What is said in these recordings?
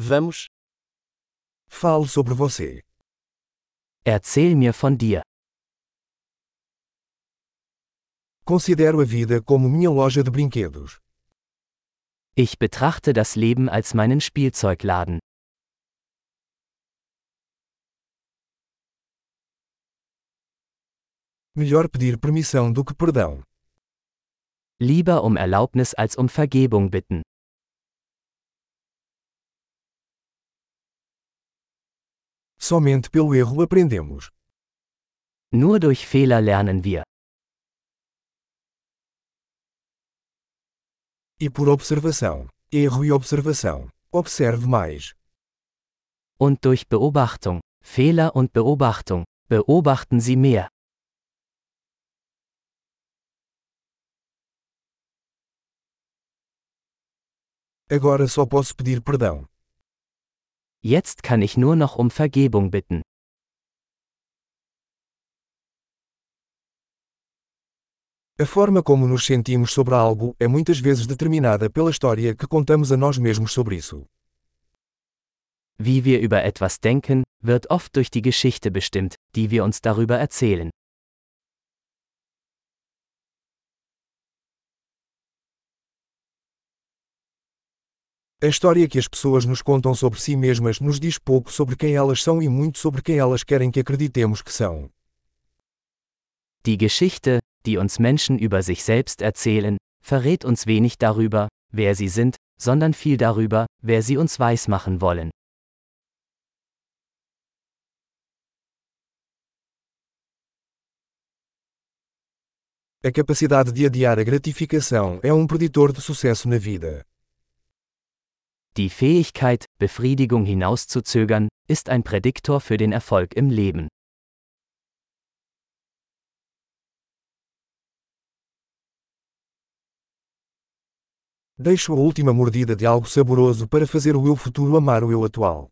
Vamos. Fale sobre você. Erzähl mir von dir. Considero a vida como minha loja de brinquedos. Ich betrachte das Leben als meinen Spielzeugladen. Melhor pedir permissão do que perdão. Lieber um Erlaubnis als um Vergebung bitten. Somente pelo erro aprendemos. Nur durch Fehler lernen wir. E por observação. Erro e observação. Observe mais. Und durch Beobachtung, Fehler und Beobachtung, beobachten Sie mehr. Agora só posso pedir perdão. Jetzt kann ich nur noch um Vergebung bitten. A forma como nos sentimos sobre algo é muitas vezes determinada pela história que contamos a nós mesmos sobre isso. Wie wir über etwas denken, wird oft durch die Geschichte bestimmt, die wir uns darüber erzählen. A história que as pessoas nos contam sobre si mesmas nos diz pouco sobre quem elas são e muito sobre quem elas querem que acreditemos que são. Die Geschichte, die uns Menschen über sich selbst erzählen, verrät uns wenig darüber, wer sie sind, sondern viel darüber, wer sie uns weismachen wollen. A capacidade de adiar a gratificação é um preditor de sucesso na vida. Die Fähigkeit, Befriedigung hinauszuzögern, ist ein Prädiktor für den Erfolg im Leben. Deixo a última mordida de algo saboroso para fazer o eu futuro amar o eu atual.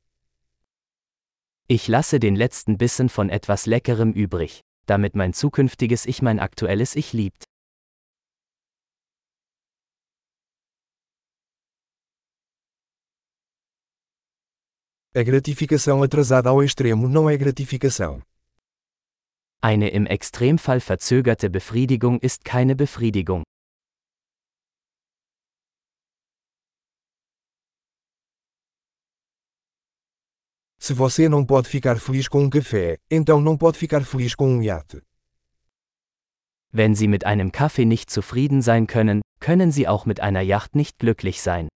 Ich lasse den letzten Bissen von etwas Leckerem übrig, damit mein zukünftiges Ich mein aktuelles Ich liebt. A gratificação atrasada ao extremo não é gratificação. Eine im Extremfall verzögerte Befriedigung ist keine Befriedigung. Se você não pode ficar feliz com um café, então não pode ficar feliz com um iate. Wenn Sie mit einem Kaffee nicht zufrieden sein können, können Sie auch mit einer Yacht nicht glücklich sein.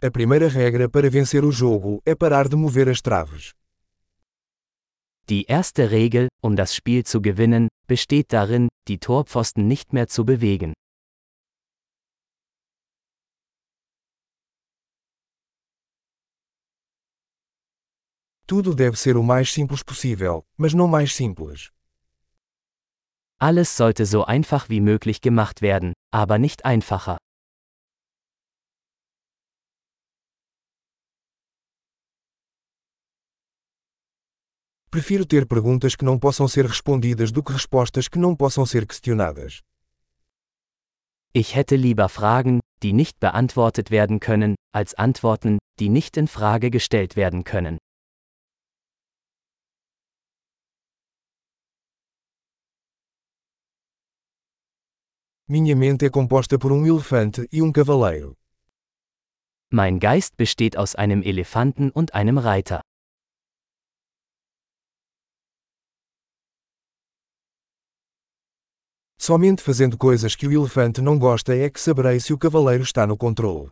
A primeira regra para vencer o jogo é parar de mover as traves. Die erste Regel, um das Spiel zu gewinnen, besteht darin, die Torpfosten nicht mehr zu bewegen. Tudo deve ser o mais simples possível, mas não mais simples. Alles sollte so einfach wie möglich gemacht werden, aber nicht einfacher. Prefiro ter perguntas que não possam ser respondidas do que respostas que não possam ser questionadas. Ich hätte lieber Fragen, die nicht beantwortet werden können, als Antworten, die nicht in Frage gestellt werden können. Minha mente é composta por um elefante e um cavaleiro. Mein Geist besteht aus einem Elefanten und einem Reiter. Somente fazendo coisas que o elefante não gosta é que saberei se o cavaleiro está no controle.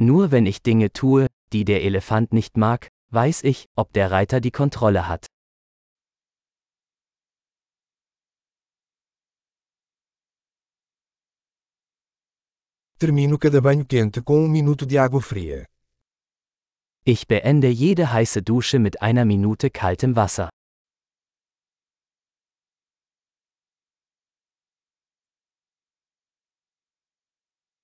Nur wenn ich Dinge tue, die der Elefant nicht mag, weiß ich, ob der Reiter die Kontrolle hat. Termino cada banho quente com um minuto de água fria. Ich beende jede heiße Dusche mit einer Minute kaltem Wasser.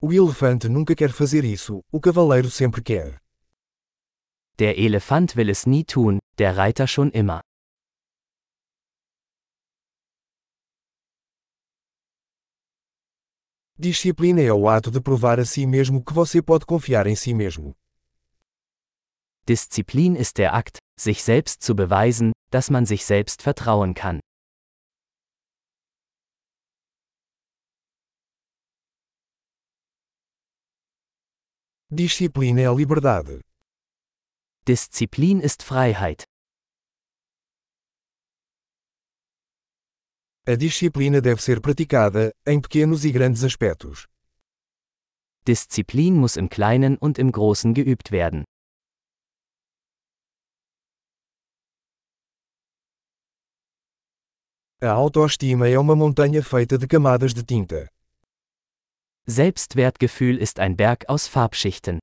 O elefante nunca quer fazer isso, o cavaleiro sempre quer. Der Elefant will es nie tun, der Reiter schon immer. Disciplina é o ato de provar a si mesmo que você pode confiar em si mesmo. Disziplin ist der Akt, sich selbst zu beweisen, dass man sich selbst vertrauen kann. Disciplina é liberdade. Disziplin ist Freiheit. A disciplina deve ser praticada, em pequenos e grandes aspectos. Disziplin muss im Kleinen und im Großen geübt werden. A autoestima é uma montanha feita de camadas de tinta. Selbstwertgefühl ist ein Berg aus Farbschichten.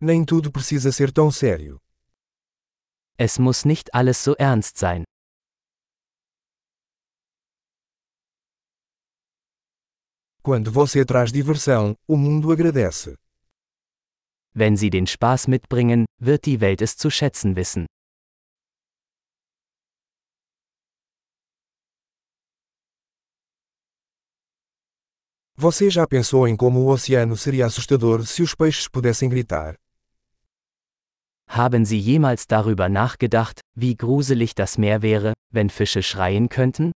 Nem tudo precisa ser tão sério. Es muss nicht alles so ernst sein. Quando você traz diversão, o mundo agradece. Wenn sie den Spaß mitbringen, wird die Welt es zu schätzen wissen. Você já pensou em como o oceano seria assustador se os peixes pudessem gritar? Haben Sie jemals darüber nachgedacht, wie gruselig das Meer wäre, wenn Fische schreien könnten?